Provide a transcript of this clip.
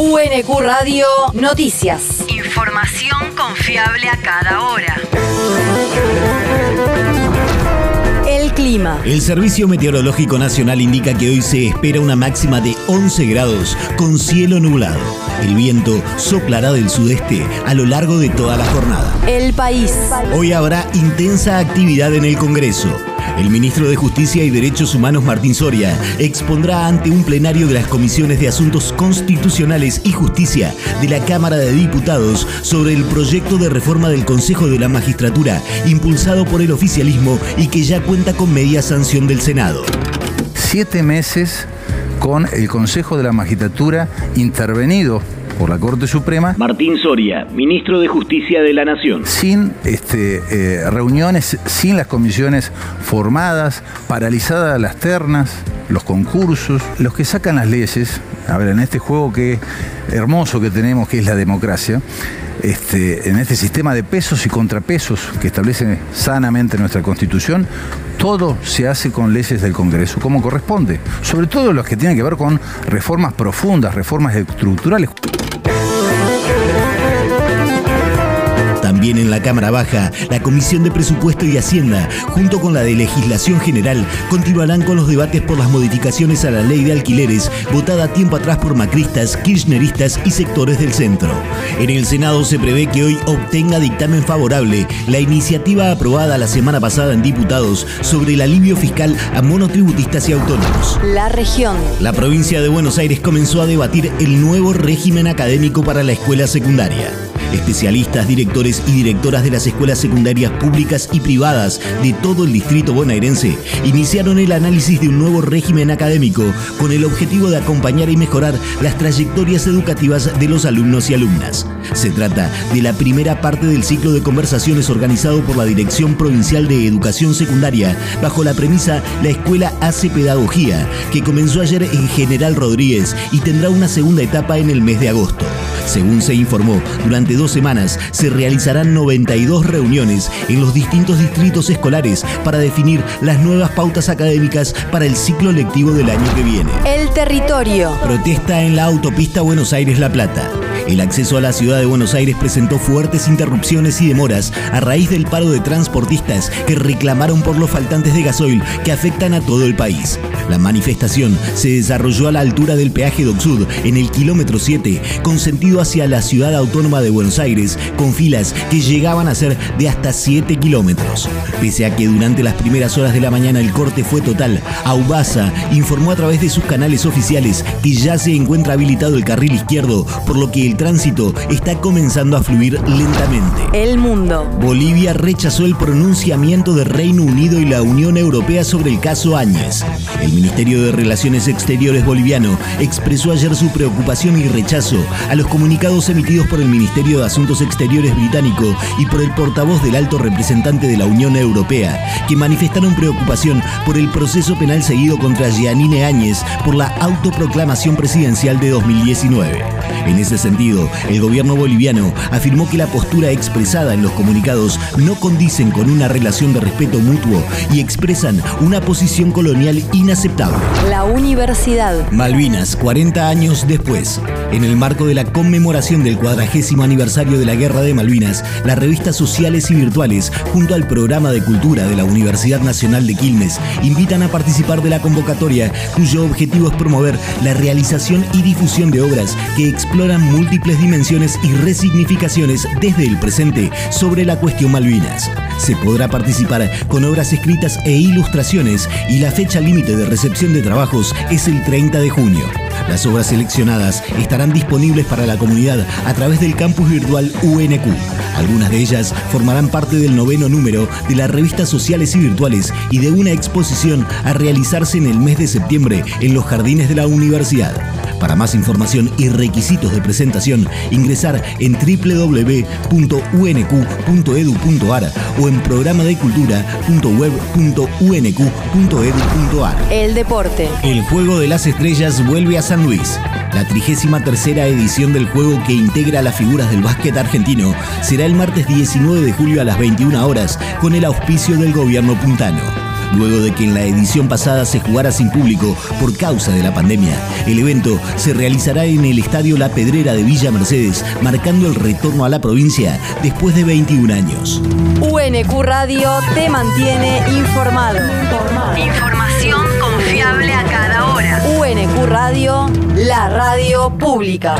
UNQ Radio Noticias. Información confiable a cada hora. El clima. El Servicio Meteorológico Nacional indica que hoy se espera una máxima de 11 grados con cielo nublado. El viento soplará del sudeste a lo largo de toda la jornada. El país. Hoy habrá intensa actividad en el Congreso. El ministro de Justicia y Derechos Humanos Martín Soria expondrá ante un plenario de las comisiones de Asuntos Constitucionales y Justicia de la Cámara de Diputados sobre el proyecto de reforma del Consejo de la Magistratura impulsado por el oficialismo y que ya cuenta con media sanción del Senado. Siete meses con el Consejo de la Magistratura intervenido por la Corte Suprema. Martín Soria, ministro de Justicia de la Nación. Sin este, eh, reuniones, sin las comisiones formadas, paralizadas las ternas, los concursos, los que sacan las leyes. A ver, en este juego que hermoso que tenemos, que es la democracia, este, en este sistema de pesos y contrapesos que establece sanamente nuestra Constitución, todo se hace con leyes del Congreso, como corresponde. Sobre todo los que tienen que ver con reformas profundas, reformas estructurales. También en la Cámara Baja, la Comisión de Presupuesto y Hacienda, junto con la de Legislación General, continuarán con los debates por las modificaciones a la ley de alquileres, votada tiempo atrás por macristas, kirchneristas y sectores del centro. En el Senado se prevé que hoy obtenga dictamen favorable la iniciativa aprobada la semana pasada en diputados sobre el alivio fiscal a monotributistas y autónomos. La región. La provincia de Buenos Aires comenzó a debatir el nuevo régimen académico para la escuela secundaria. Especialistas, directores y directoras de las escuelas secundarias públicas y privadas de todo el distrito bonaerense iniciaron el análisis de un nuevo régimen académico con el objetivo de acompañar y mejorar las trayectorias educativas de los alumnos y alumnas. Se trata de la primera parte del ciclo de conversaciones organizado por la Dirección Provincial de Educación Secundaria bajo la premisa La Escuela hace Pedagogía, que comenzó ayer en General Rodríguez y tendrá una segunda etapa en el mes de agosto. Según se informó, durante dos semanas se realizarán 92 reuniones en los distintos distritos escolares para definir las nuevas pautas académicas para el ciclo lectivo del año que viene. El territorio. Protesta en la autopista Buenos Aires-La Plata. El acceso a la ciudad de Buenos Aires presentó fuertes interrupciones y demoras a raíz del paro de transportistas que reclamaron por los faltantes de gasoil que afectan a todo el país. La manifestación se desarrolló a la altura del peaje Docsud en el kilómetro 7, con sentido hacia la ciudad autónoma de Buenos Aires, con filas que llegaban a ser de hasta 7 kilómetros. Pese a que durante las primeras horas de la mañana el corte fue total, Aubasa informó a través de sus canales oficiales que ya se encuentra habilitado el carril izquierdo, por lo que el tránsito está comenzando a fluir lentamente. El mundo. Bolivia rechazó el pronunciamiento de Reino Unido y la Unión Europea sobre el caso Áñez. El Ministerio de Relaciones Exteriores boliviano expresó ayer su preocupación y rechazo a los comunicados emitidos por el Ministerio de Asuntos Exteriores británico y por el portavoz del alto representante de la Unión Europea, que manifestaron preocupación por el proceso penal seguido contra Giannine Áñez por la autoproclamación presidencial de 2019. En ese sentido, el gobierno boliviano afirmó que la postura expresada en los comunicados no condicen con una relación de respeto mutuo y expresan una posición colonial inaceptable. La universidad. Malvinas, 40 años después. En el marco de la conmemoración del cuadragésimo aniversario de la Guerra de Malvinas, las revistas sociales y virtuales, junto al programa de cultura de la Universidad Nacional de Quilmes, invitan a participar de la convocatoria, cuyo objetivo es promover la realización y difusión de obras que exploran múltiples dimensiones y resignificaciones desde el presente sobre la cuestión Malvinas. Se podrá participar con obras escritas e ilustraciones y la fecha límite de recepción de trabajos es el 30 de junio. Las obras seleccionadas estarán disponibles para la comunidad a través del campus virtual UNQ. Algunas de ellas formarán parte del noveno número de las revistas sociales y virtuales y de una exposición a realizarse en el mes de septiembre en los jardines de la universidad. Para más información y requisitos de presentación, ingresar en www.unq.edu.ar o en programadecultura.web.unq.edu.ar. El deporte. El Juego de las Estrellas vuelve a San Luis. La 33 edición del juego que integra las figuras del básquet argentino será el martes 19 de julio a las 21 horas con el auspicio del gobierno puntano. Luego de que en la edición pasada se jugara sin público por causa de la pandemia, el evento se realizará en el Estadio La Pedrera de Villa Mercedes, marcando el retorno a la provincia después de 21 años. UNQ Radio te mantiene informado. Información confiable a cada hora. UNQ Radio, la radio pública.